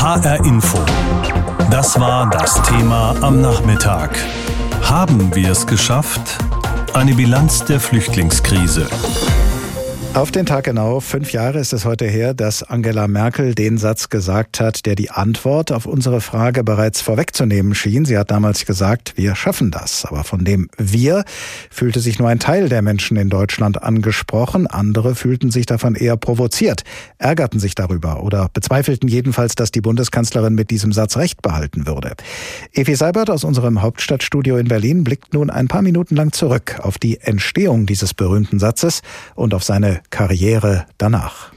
HR Info. Das war das Thema am Nachmittag. Haben wir es geschafft? Eine Bilanz der Flüchtlingskrise. Auf den Tag genau, fünf Jahre ist es heute her, dass Angela Merkel den Satz gesagt hat, der die Antwort auf unsere Frage bereits vorwegzunehmen schien. Sie hat damals gesagt, wir schaffen das. Aber von dem wir fühlte sich nur ein Teil der Menschen in Deutschland angesprochen. Andere fühlten sich davon eher provoziert, ärgerten sich darüber oder bezweifelten jedenfalls, dass die Bundeskanzlerin mit diesem Satz recht behalten würde. Evi Seibert aus unserem Hauptstadtstudio in Berlin blickt nun ein paar Minuten lang zurück auf die Entstehung dieses berühmten Satzes und auf seine Karriere danach.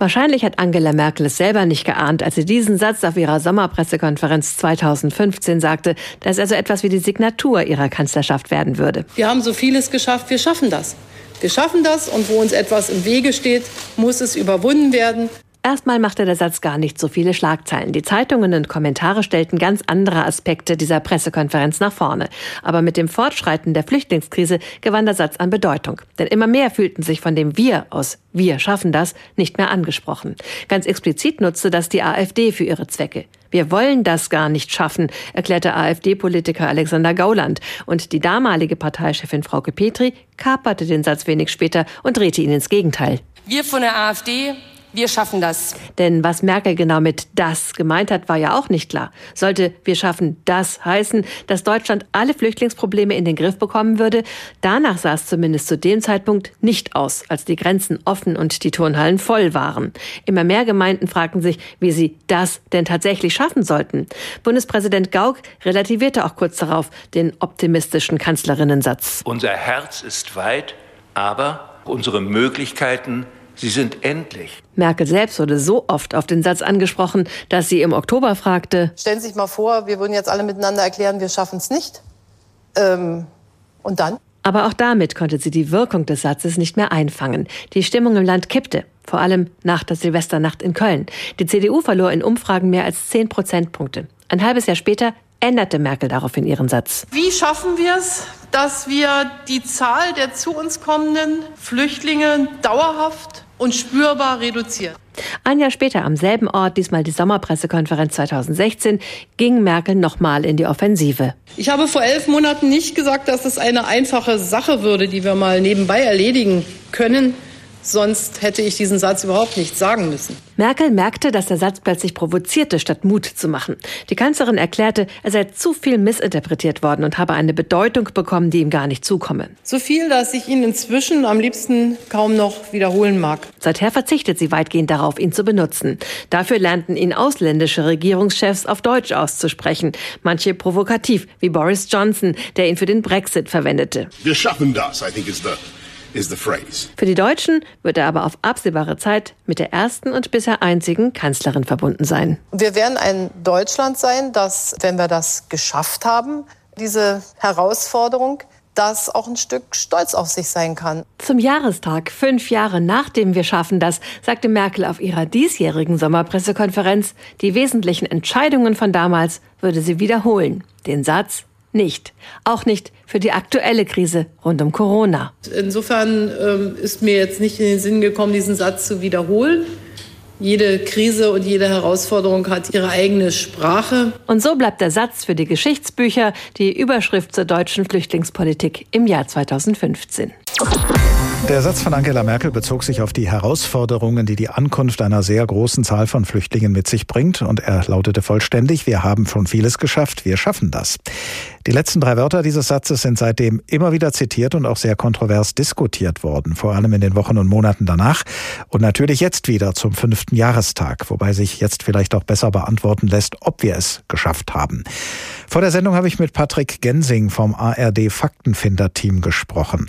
Wahrscheinlich hat Angela Merkel es selber nicht geahnt, als sie diesen Satz auf ihrer Sommerpressekonferenz 2015 sagte, dass er so etwas wie die Signatur ihrer Kanzlerschaft werden würde. Wir haben so vieles geschafft, wir schaffen das. Wir schaffen das und wo uns etwas im Wege steht, muss es überwunden werden. Erstmal machte der Satz gar nicht so viele Schlagzeilen. Die Zeitungen und Kommentare stellten ganz andere Aspekte dieser Pressekonferenz nach vorne. Aber mit dem Fortschreiten der Flüchtlingskrise gewann der Satz an Bedeutung. Denn immer mehr fühlten sich von dem Wir aus Wir schaffen das nicht mehr angesprochen. Ganz explizit nutzte das die AfD für ihre Zwecke. Wir wollen das gar nicht schaffen, erklärte AfD-Politiker Alexander Gauland. Und die damalige Parteichefin Frauke Petri kaperte den Satz wenig später und drehte ihn ins Gegenteil. Wir von der AfD wir schaffen das. Denn was Merkel genau mit das gemeint hat, war ja auch nicht klar. Sollte wir schaffen das heißen, dass Deutschland alle Flüchtlingsprobleme in den Griff bekommen würde? Danach sah es zumindest zu dem Zeitpunkt nicht aus, als die Grenzen offen und die Turnhallen voll waren. Immer mehr Gemeinden fragten sich, wie sie das denn tatsächlich schaffen sollten. Bundespräsident Gauck relativierte auch kurz darauf den optimistischen Kanzlerinnensatz. Unser Herz ist weit, aber unsere Möglichkeiten Sie sind endlich. Merkel selbst wurde so oft auf den Satz angesprochen, dass sie im Oktober fragte: Stellen Sie sich mal vor, wir würden jetzt alle miteinander erklären, wir schaffen es nicht. Ähm, und dann? Aber auch damit konnte sie die Wirkung des Satzes nicht mehr einfangen. Die Stimmung im Land kippte, vor allem nach der Silvesternacht in Köln. Die CDU verlor in Umfragen mehr als zehn Prozentpunkte. Ein halbes Jahr später änderte Merkel daraufhin ihren Satz. Wie schaffen wir es, dass wir die Zahl der zu uns kommenden Flüchtlinge dauerhaft und spürbar reduzieren? Ein Jahr später, am selben Ort, diesmal die Sommerpressekonferenz 2016, ging Merkel nochmal in die Offensive. Ich habe vor elf Monaten nicht gesagt, dass es eine einfache Sache würde, die wir mal nebenbei erledigen können. Sonst hätte ich diesen Satz überhaupt nicht sagen müssen. Merkel merkte, dass der Satz plötzlich provozierte, statt Mut zu machen. Die Kanzlerin erklärte, er sei zu viel missinterpretiert worden und habe eine Bedeutung bekommen, die ihm gar nicht zukomme. So viel, dass ich ihn inzwischen am liebsten kaum noch wiederholen mag. Seither verzichtet sie weitgehend darauf, ihn zu benutzen. Dafür lernten ihn ausländische Regierungschefs auf Deutsch auszusprechen. Manche provokativ, wie Boris Johnson, der ihn für den Brexit verwendete. Wir schaffen das, I think is the für die Deutschen wird er aber auf absehbare Zeit mit der ersten und bisher einzigen Kanzlerin verbunden sein. Wir werden ein Deutschland sein, das, wenn wir das geschafft haben, diese Herausforderung, das auch ein Stück stolz auf sich sein kann. Zum Jahrestag, fünf Jahre nachdem wir schaffen das, sagte Merkel auf ihrer diesjährigen Sommerpressekonferenz, die wesentlichen Entscheidungen von damals würde sie wiederholen. Den Satz, nicht. Auch nicht für die aktuelle Krise rund um Corona. Insofern ähm, ist mir jetzt nicht in den Sinn gekommen, diesen Satz zu wiederholen. Jede Krise und jede Herausforderung hat ihre eigene Sprache. Und so bleibt der Satz für die Geschichtsbücher die Überschrift zur deutschen Flüchtlingspolitik im Jahr 2015. Der Satz von Angela Merkel bezog sich auf die Herausforderungen, die die Ankunft einer sehr großen Zahl von Flüchtlingen mit sich bringt. Und er lautete vollständig, wir haben schon vieles geschafft, wir schaffen das. Die letzten drei Wörter dieses Satzes sind seitdem immer wieder zitiert und auch sehr kontrovers diskutiert worden, vor allem in den Wochen und Monaten danach und natürlich jetzt wieder zum fünften Jahrestag, wobei sich jetzt vielleicht auch besser beantworten lässt, ob wir es geschafft haben. Vor der Sendung habe ich mit Patrick Gensing vom ARD Faktenfinder-Team gesprochen.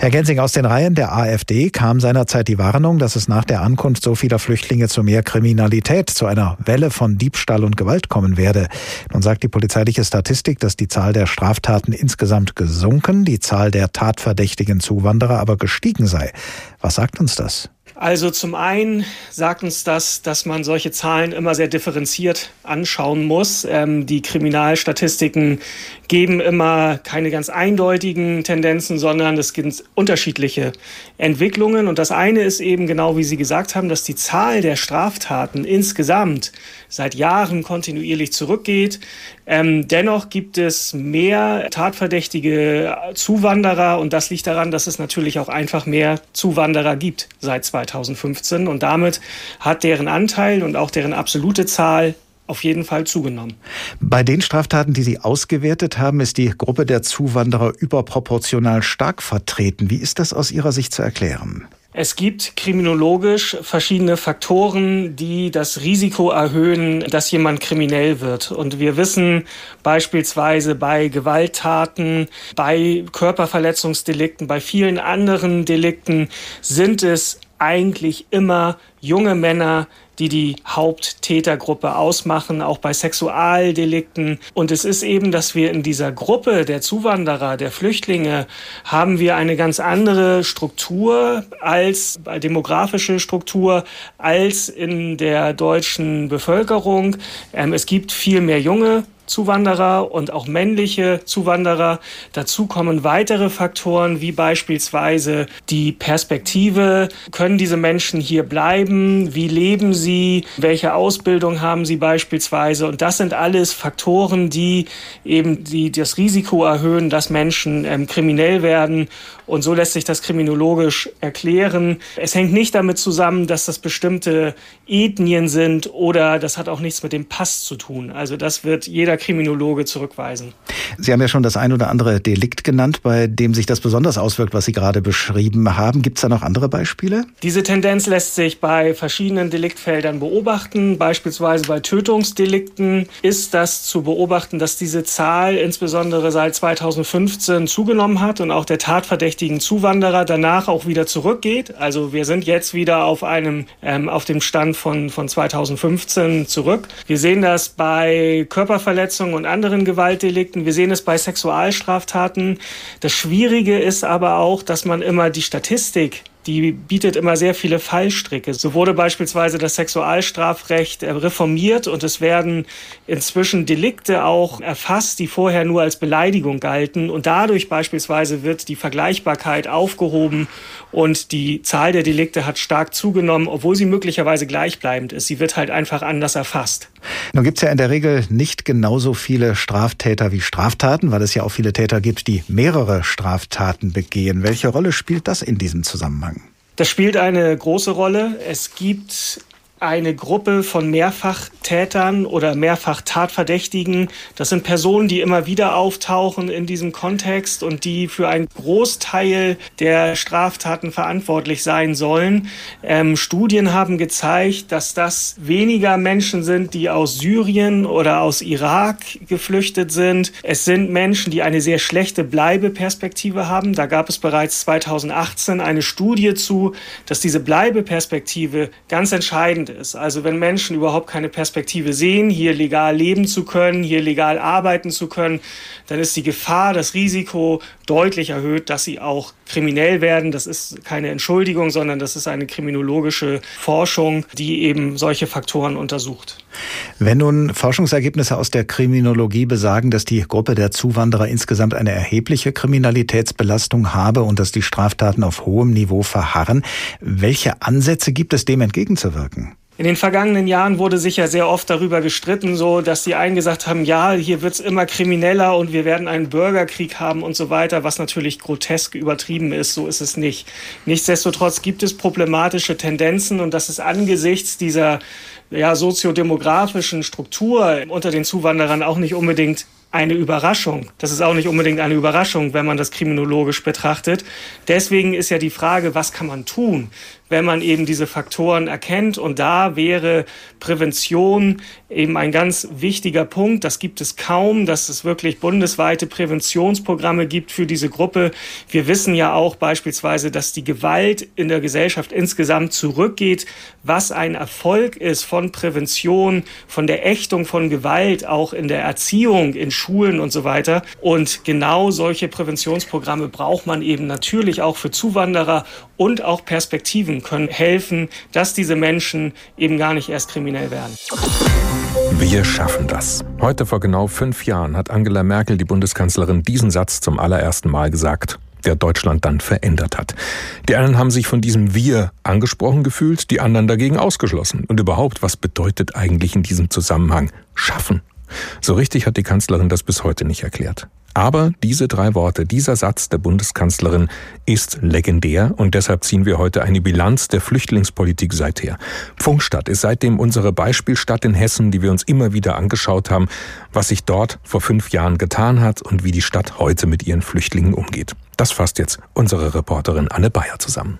Herr Gensing, aus den Reihen der AfD kam seinerzeit die Warnung, dass es nach der Ankunft so vieler Flüchtlinge zu mehr Kriminalität, zu einer Welle von Diebstahl und Gewalt kommen werde. Nun sagt die polizeiliche Statistik, dass die Zahl der Straftaten insgesamt gesunken, die Zahl der tatverdächtigen Zuwanderer aber gestiegen sei. Was sagt uns das? Also zum einen sagt uns das, dass man solche Zahlen immer sehr differenziert anschauen muss. Ähm, die Kriminalstatistiken geben immer keine ganz eindeutigen Tendenzen, sondern es gibt unterschiedliche Entwicklungen. Und das eine ist eben genau, wie Sie gesagt haben, dass die Zahl der Straftaten insgesamt seit Jahren kontinuierlich zurückgeht. Ähm, dennoch gibt es mehr tatverdächtige Zuwanderer und das liegt daran, dass es natürlich auch einfach mehr Zuwanderer gibt seit 2015 und damit hat deren Anteil und auch deren absolute Zahl auf jeden Fall zugenommen. Bei den Straftaten, die Sie ausgewertet haben, ist die Gruppe der Zuwanderer überproportional stark vertreten. Wie ist das aus Ihrer Sicht zu erklären? Es gibt kriminologisch verschiedene Faktoren, die das Risiko erhöhen, dass jemand kriminell wird. Und wir wissen beispielsweise bei Gewalttaten, bei Körperverletzungsdelikten, bei vielen anderen Delikten sind es eigentlich immer junge Männer, die die Haupttätergruppe ausmachen, auch bei Sexualdelikten. Und es ist eben, dass wir in dieser Gruppe der Zuwanderer, der Flüchtlinge, haben wir eine ganz andere Struktur als demografische Struktur als in der deutschen Bevölkerung. Ähm, es gibt viel mehr junge Zuwanderer und auch männliche Zuwanderer. Dazu kommen weitere Faktoren wie beispielsweise die Perspektive. Können diese Menschen hier bleiben? Wie leben sie? Welche Ausbildung haben sie beispielsweise? Und das sind alles Faktoren, die eben die, das Risiko erhöhen, dass Menschen ähm, kriminell werden. Und so lässt sich das kriminologisch erklären. Es hängt nicht damit zusammen, dass das bestimmte Ethnien sind oder das hat auch nichts mit dem Pass zu tun. Also das wird jeder jeder Kriminologe zurückweisen. Sie haben ja schon das ein oder andere Delikt genannt, bei dem sich das besonders auswirkt, was Sie gerade beschrieben haben. Gibt es da noch andere Beispiele? Diese Tendenz lässt sich bei verschiedenen Deliktfeldern beobachten. Beispielsweise bei Tötungsdelikten ist das zu beobachten, dass diese Zahl insbesondere seit 2015 zugenommen hat und auch der tatverdächtigen Zuwanderer danach auch wieder zurückgeht. Also wir sind jetzt wieder auf einem ähm, auf dem Stand von von 2015 zurück. Wir sehen das bei Körperverletzungen Körperverletzungen und anderen Gewaltdelikten. Wir sehen es bei Sexualstraftaten. Das Schwierige ist aber auch, dass man immer die Statistik die bietet immer sehr viele Fallstricke. So wurde beispielsweise das Sexualstrafrecht äh, reformiert und es werden inzwischen Delikte auch erfasst, die vorher nur als Beleidigung galten. Und dadurch beispielsweise wird die Vergleichbarkeit aufgehoben und die Zahl der Delikte hat stark zugenommen, obwohl sie möglicherweise gleichbleibend ist. Sie wird halt einfach anders erfasst. Nun gibt es ja in der Regel nicht genauso viele Straftäter wie Straftaten, weil es ja auch viele Täter gibt, die mehrere Straftaten begehen. Welche Rolle spielt das in diesem Zusammenhang? Das spielt eine große Rolle. Es gibt eine Gruppe von Mehrfachtätern oder Mehrfachtatverdächtigen. Das sind Personen, die immer wieder auftauchen in diesem Kontext und die für einen Großteil der Straftaten verantwortlich sein sollen. Ähm, Studien haben gezeigt, dass das weniger Menschen sind, die aus Syrien oder aus Irak geflüchtet sind. Es sind Menschen, die eine sehr schlechte Bleibeperspektive haben. Da gab es bereits 2018 eine Studie zu, dass diese Bleibeperspektive ganz entscheidend ist. Also wenn Menschen überhaupt keine Perspektive sehen, hier legal leben zu können, hier legal arbeiten zu können, dann ist die Gefahr, das Risiko deutlich erhöht, dass sie auch kriminell werden. Das ist keine Entschuldigung, sondern das ist eine kriminologische Forschung, die eben solche Faktoren untersucht. Wenn nun Forschungsergebnisse aus der Kriminologie besagen, dass die Gruppe der Zuwanderer insgesamt eine erhebliche Kriminalitätsbelastung habe und dass die Straftaten auf hohem Niveau verharren, welche Ansätze gibt es dem entgegenzuwirken? In den vergangenen Jahren wurde sicher sehr oft darüber gestritten, so dass die einen gesagt haben, ja, hier wird's immer krimineller und wir werden einen Bürgerkrieg haben und so weiter, was natürlich grotesk übertrieben ist. So ist es nicht. Nichtsdestotrotz gibt es problematische Tendenzen und das ist angesichts dieser ja, soziodemografischen Struktur unter den Zuwanderern auch nicht unbedingt eine Überraschung. Das ist auch nicht unbedingt eine Überraschung, wenn man das kriminologisch betrachtet. Deswegen ist ja die Frage, was kann man tun? wenn man eben diese Faktoren erkennt. Und da wäre Prävention eben ein ganz wichtiger Punkt. Das gibt es kaum, dass es wirklich bundesweite Präventionsprogramme gibt für diese Gruppe. Wir wissen ja auch beispielsweise, dass die Gewalt in der Gesellschaft insgesamt zurückgeht, was ein Erfolg ist von Prävention, von der Ächtung von Gewalt, auch in der Erziehung, in Schulen und so weiter. Und genau solche Präventionsprogramme braucht man eben natürlich auch für Zuwanderer und auch Perspektiven können helfen, dass diese Menschen eben gar nicht erst kriminell werden. Wir schaffen das. Heute vor genau fünf Jahren hat Angela Merkel, die Bundeskanzlerin, diesen Satz zum allerersten Mal gesagt der Deutschland dann verändert hat. Die einen haben sich von diesem Wir angesprochen gefühlt, die anderen dagegen ausgeschlossen. Und überhaupt, was bedeutet eigentlich in diesem Zusammenhang schaffen? So richtig hat die Kanzlerin das bis heute nicht erklärt. Aber diese drei Worte, dieser Satz der Bundeskanzlerin ist legendär und deshalb ziehen wir heute eine Bilanz der Flüchtlingspolitik seither. Pfungstadt ist seitdem unsere Beispielstadt in Hessen, die wir uns immer wieder angeschaut haben, was sich dort vor fünf Jahren getan hat und wie die Stadt heute mit ihren Flüchtlingen umgeht. Das fasst jetzt unsere Reporterin Anne Bayer zusammen.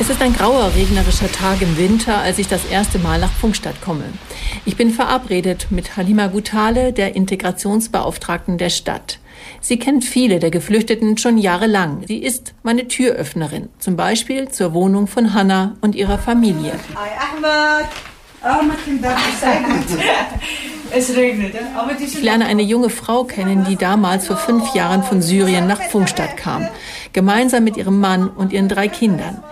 Es ist ein grauer, regnerischer Tag im Winter, als ich das erste Mal nach Funkstadt komme. Ich bin verabredet mit Halima Gutale, der Integrationsbeauftragten der Stadt. Sie kennt viele der Geflüchteten schon jahrelang. Sie ist meine Türöffnerin, zum Beispiel zur Wohnung von Hanna und ihrer Familie. Hi Ahmed. Es regnet. Ich lerne eine junge Frau kennen, die damals vor fünf Jahren von Syrien nach Pfungstadt kam, gemeinsam mit ihrem Mann und ihren drei Kindern.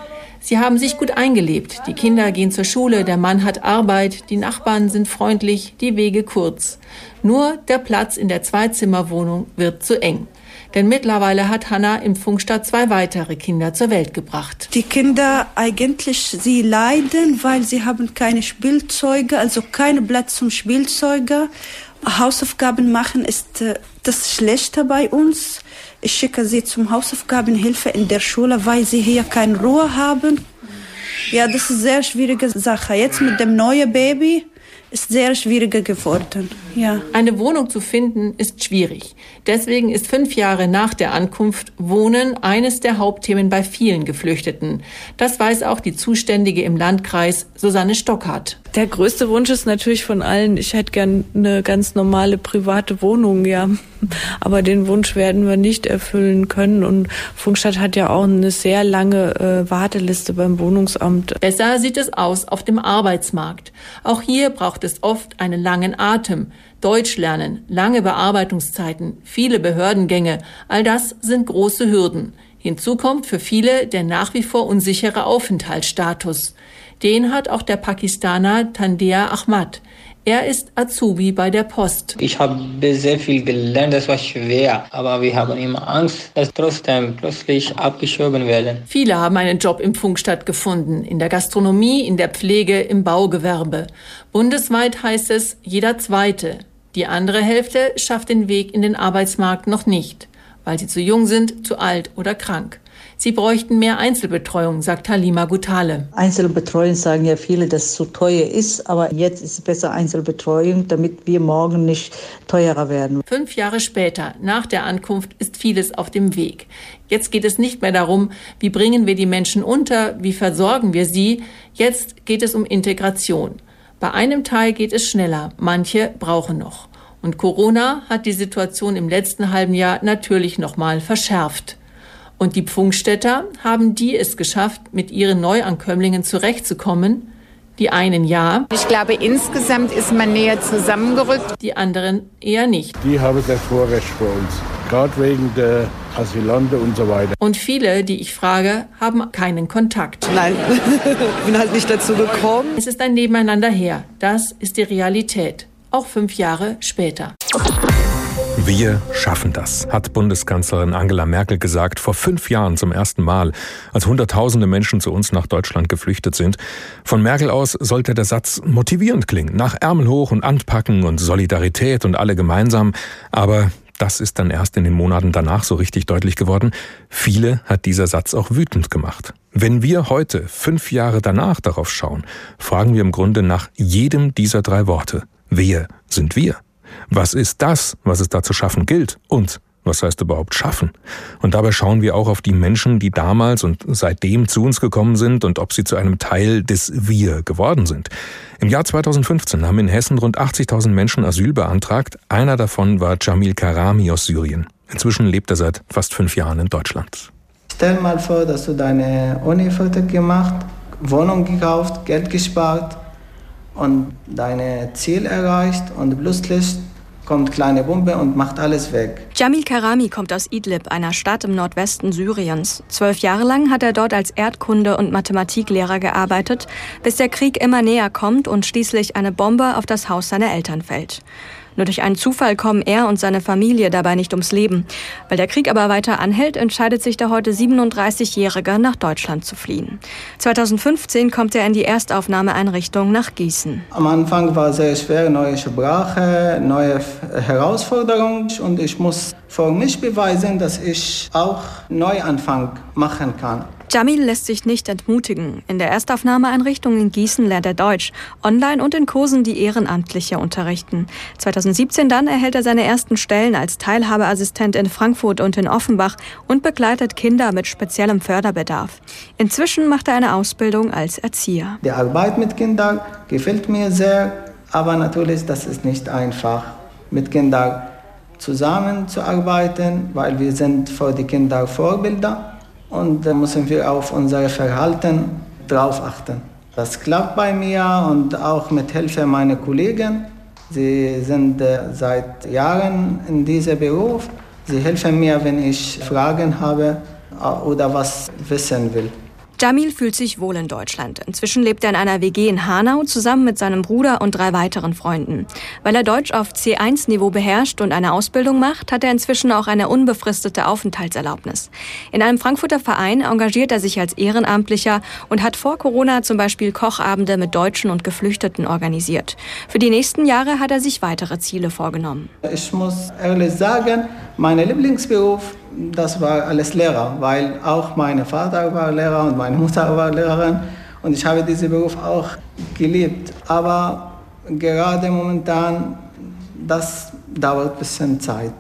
Sie haben sich gut eingelebt. Die Kinder gehen zur Schule, der Mann hat Arbeit, die Nachbarn sind freundlich, die Wege kurz. Nur der Platz in der Zweizimmerwohnung wird zu eng. Denn mittlerweile hat Hanna im Funkstadt zwei weitere Kinder zur Welt gebracht. Die Kinder eigentlich, sie leiden, weil sie haben keine Spielzeuge, also keinen Platz zum Spielzeuge. Hausaufgaben machen ist äh, das Schlechte bei uns. Ich schicke sie zum Hausaufgabenhilfe in der Schule, weil sie hier keine Ruhe haben. Ja, das ist eine sehr schwierige Sache. Jetzt mit dem neuen Baby ist sehr schwieriger geworden. Ja. Eine Wohnung zu finden ist schwierig. Deswegen ist fünf Jahre nach der Ankunft Wohnen eines der Hauptthemen bei vielen Geflüchteten. Das weiß auch die Zuständige im Landkreis Susanne Stockhardt. Der größte Wunsch ist natürlich von allen, ich hätte gern eine ganz normale private Wohnung, ja. Aber den Wunsch werden wir nicht erfüllen können. Und Funkstadt hat ja auch eine sehr lange äh, Warteliste beim Wohnungsamt. Besser sieht es aus auf dem Arbeitsmarkt. Auch hier braucht es oft einen langen Atem. Deutsch lernen, lange Bearbeitungszeiten, viele Behördengänge, all das sind große Hürden. Hinzu kommt für viele der nach wie vor unsichere Aufenthaltsstatus. Den hat auch der Pakistaner Tandea Ahmad. Er ist Azubi bei der Post. Ich habe sehr viel gelernt, das war schwer, aber wir haben immer Angst, dass trotzdem plötzlich abgeschoben werden. Viele haben einen Job im Funkstadt gefunden, in der Gastronomie, in der Pflege, im Baugewerbe. Bundesweit heißt es jeder Zweite. Die andere Hälfte schafft den Weg in den Arbeitsmarkt noch nicht, weil sie zu jung sind, zu alt oder krank. Sie bräuchten mehr Einzelbetreuung, sagt Halima Gutale. Einzelbetreuung sagen ja viele, dass es zu teuer ist, aber jetzt ist es besser Einzelbetreuung, damit wir morgen nicht teurer werden. Fünf Jahre später, nach der Ankunft, ist vieles auf dem Weg. Jetzt geht es nicht mehr darum, wie bringen wir die Menschen unter, wie versorgen wir sie. Jetzt geht es um Integration. Bei einem Teil geht es schneller, manche brauchen noch. Und Corona hat die Situation im letzten halben Jahr natürlich nochmal verschärft. Und die Pfungstädter haben die es geschafft, mit ihren Neuankömmlingen zurechtzukommen. Die einen ja. Ich glaube, insgesamt ist man näher zusammengerückt. Die anderen eher nicht. Die haben das Vorrecht für uns. Gerade wegen der Asylanten und so weiter. Und viele, die ich frage, haben keinen Kontakt. Nein, bin halt nicht dazu gekommen. Es ist ein Nebeneinander her. Das ist die Realität. Auch fünf Jahre später. Wir schaffen das, hat Bundeskanzlerin Angela Merkel gesagt, vor fünf Jahren zum ersten Mal, als Hunderttausende Menschen zu uns nach Deutschland geflüchtet sind. Von Merkel aus sollte der Satz motivierend klingen, nach Ärmel hoch und anpacken und Solidarität und alle gemeinsam. Aber das ist dann erst in den Monaten danach so richtig deutlich geworden. Viele hat dieser Satz auch wütend gemacht. Wenn wir heute, fünf Jahre danach darauf schauen, fragen wir im Grunde nach jedem dieser drei Worte. Wer sind wir? Was ist das, was es da zu schaffen gilt? Und was heißt überhaupt schaffen? Und dabei schauen wir auch auf die Menschen, die damals und seitdem zu uns gekommen sind und ob sie zu einem Teil des Wir geworden sind. Im Jahr 2015 haben in Hessen rund 80.000 Menschen Asyl beantragt. Einer davon war Jamil Karami aus Syrien. Inzwischen lebt er seit fast fünf Jahren in Deutschland. Stell mal vor, dass du deine Uni fertig gemacht, Wohnung gekauft, Geld gespart und deine Ziel erreicht und plötzlich kommt kleine Bombe und macht alles weg. Jamil Karami kommt aus Idlib, einer Stadt im Nordwesten Syriens. Zwölf Jahre lang hat er dort als Erdkunde- und Mathematiklehrer gearbeitet, bis der Krieg immer näher kommt und schließlich eine Bombe auf das Haus seiner Eltern fällt. Nur durch einen Zufall kommen er und seine Familie dabei nicht ums Leben. Weil der Krieg aber weiter anhält, entscheidet sich der heute 37-Jährige nach Deutschland zu fliehen. 2015 kommt er in die Erstaufnahmeeinrichtung nach Gießen. Am Anfang war sehr schwer, neue Sprache, neue Herausforderungen und ich muss für mich beweisen, dass ich auch Neuanfang machen kann. Jamil lässt sich nicht entmutigen. In der Erstaufnahmeeinrichtung in Gießen lernt er Deutsch, online und in Kursen, die Ehrenamtliche unterrichten. 2017 dann erhält er seine ersten Stellen als Teilhabeassistent in Frankfurt und in Offenbach und begleitet Kinder mit speziellem Förderbedarf. Inzwischen macht er eine Ausbildung als Erzieher. Die Arbeit mit Kindern gefällt mir sehr, aber natürlich, das ist nicht einfach, mit Kindern zusammenzuarbeiten, weil wir sind für die Kinder Vorbilder und da müssen wir auf unser Verhalten drauf achten. Das klappt bei mir und auch mit Hilfe meiner Kollegen. Sie sind äh, seit Jahren in diesem Beruf. Sie helfen mir, wenn ich Fragen habe äh, oder was wissen will. Jamil fühlt sich wohl in Deutschland. Inzwischen lebt er in einer WG in Hanau zusammen mit seinem Bruder und drei weiteren Freunden. Weil er Deutsch auf C1-Niveau beherrscht und eine Ausbildung macht, hat er inzwischen auch eine unbefristete Aufenthaltserlaubnis. In einem Frankfurter Verein engagiert er sich als Ehrenamtlicher und hat vor Corona zum Beispiel Kochabende mit Deutschen und Geflüchteten organisiert. Für die nächsten Jahre hat er sich weitere Ziele vorgenommen. Ich muss ehrlich sagen, mein Lieblingsberuf das war alles Lehrer, weil auch mein Vater war Lehrer und meine Mutter war Lehrerin und ich habe diesen Beruf auch geliebt. Aber gerade momentan, das dauert ein bisschen Zeit,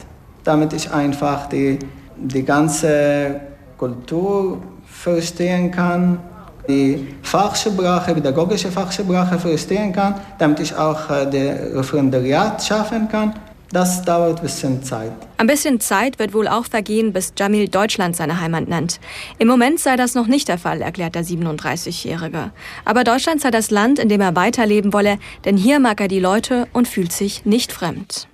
damit ich einfach die, die ganze Kultur verstehen kann, die Fachsprache, pädagogische Fachsprache verstehen kann, damit ich auch äh, das Referendariat schaffen kann. Das dauert ein bisschen Zeit. Ein bisschen Zeit wird wohl auch vergehen, bis Jamil Deutschland seine Heimat nennt. Im Moment sei das noch nicht der Fall, erklärt der 37-Jährige. Aber Deutschland sei das Land, in dem er weiterleben wolle, denn hier mag er die Leute und fühlt sich nicht fremd.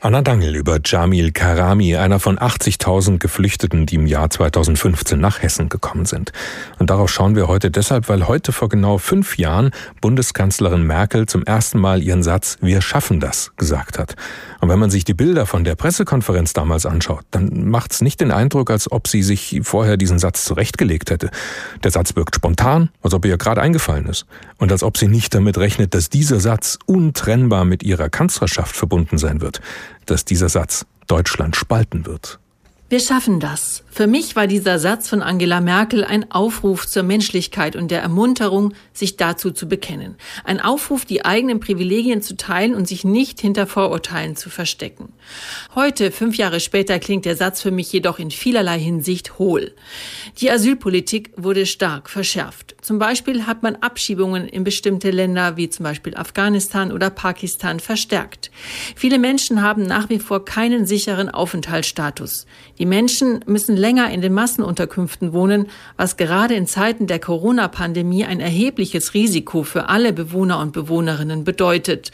Anna Dangel über Jamil Karami, einer von 80.000 Geflüchteten, die im Jahr 2015 nach Hessen gekommen sind. Und darauf schauen wir heute deshalb, weil heute vor genau fünf Jahren Bundeskanzlerin Merkel zum ersten Mal ihren Satz Wir schaffen das gesagt hat. Und wenn man sich die Bilder von der Pressekonferenz damals anschaut, dann macht es nicht den Eindruck, als ob sie sich vorher diesen Satz zurechtgelegt hätte. Der Satz wirkt spontan, als ob ihr gerade eingefallen ist. Und als ob sie nicht damit rechnet, dass dieser Satz untrennbar mit ihrer Kanzlerschaft verbunden sein wird dass dieser Satz Deutschland spalten wird. Wir schaffen das. Für mich war dieser Satz von Angela Merkel ein Aufruf zur Menschlichkeit und der Ermunterung, sich dazu zu bekennen. Ein Aufruf, die eigenen Privilegien zu teilen und sich nicht hinter Vorurteilen zu verstecken. Heute, fünf Jahre später, klingt der Satz für mich jedoch in vielerlei Hinsicht hohl. Die Asylpolitik wurde stark verschärft. Zum Beispiel hat man Abschiebungen in bestimmte Länder wie zum Beispiel Afghanistan oder Pakistan verstärkt. Viele Menschen haben nach wie vor keinen sicheren Aufenthaltsstatus. Die Menschen müssen länger in den Massenunterkünften wohnen, was gerade in Zeiten der Corona-Pandemie ein erhebliches Risiko für alle Bewohner und Bewohnerinnen bedeutet.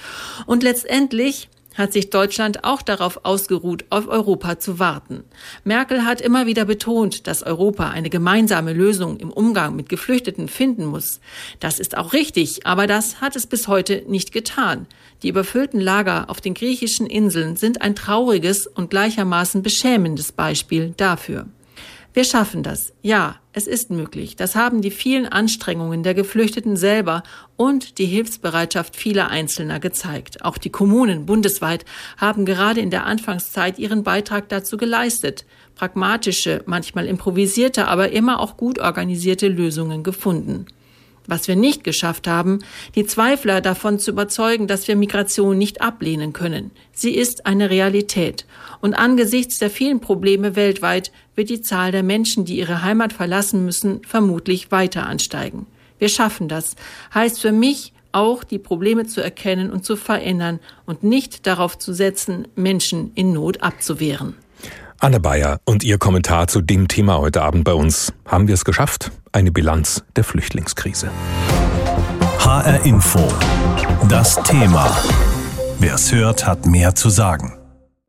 Und letztendlich hat sich Deutschland auch darauf ausgeruht, auf Europa zu warten. Merkel hat immer wieder betont, dass Europa eine gemeinsame Lösung im Umgang mit Geflüchteten finden muss. Das ist auch richtig, aber das hat es bis heute nicht getan. Die überfüllten Lager auf den griechischen Inseln sind ein trauriges und gleichermaßen beschämendes Beispiel dafür. Wir schaffen das. Ja, es ist möglich. Das haben die vielen Anstrengungen der Geflüchteten selber und die Hilfsbereitschaft vieler Einzelner gezeigt. Auch die Kommunen bundesweit haben gerade in der Anfangszeit ihren Beitrag dazu geleistet, pragmatische, manchmal improvisierte, aber immer auch gut organisierte Lösungen gefunden. Was wir nicht geschafft haben, die Zweifler davon zu überzeugen, dass wir Migration nicht ablehnen können. Sie ist eine Realität. Und angesichts der vielen Probleme weltweit wird die Zahl der Menschen, die ihre Heimat verlassen müssen, vermutlich weiter ansteigen. Wir schaffen das. Heißt für mich auch, die Probleme zu erkennen und zu verändern und nicht darauf zu setzen, Menschen in Not abzuwehren. Anne Bayer und ihr Kommentar zu dem Thema heute Abend bei uns. Haben wir es geschafft? Eine Bilanz der Flüchtlingskrise. HR Info. Das Thema. Wer es hört, hat mehr zu sagen.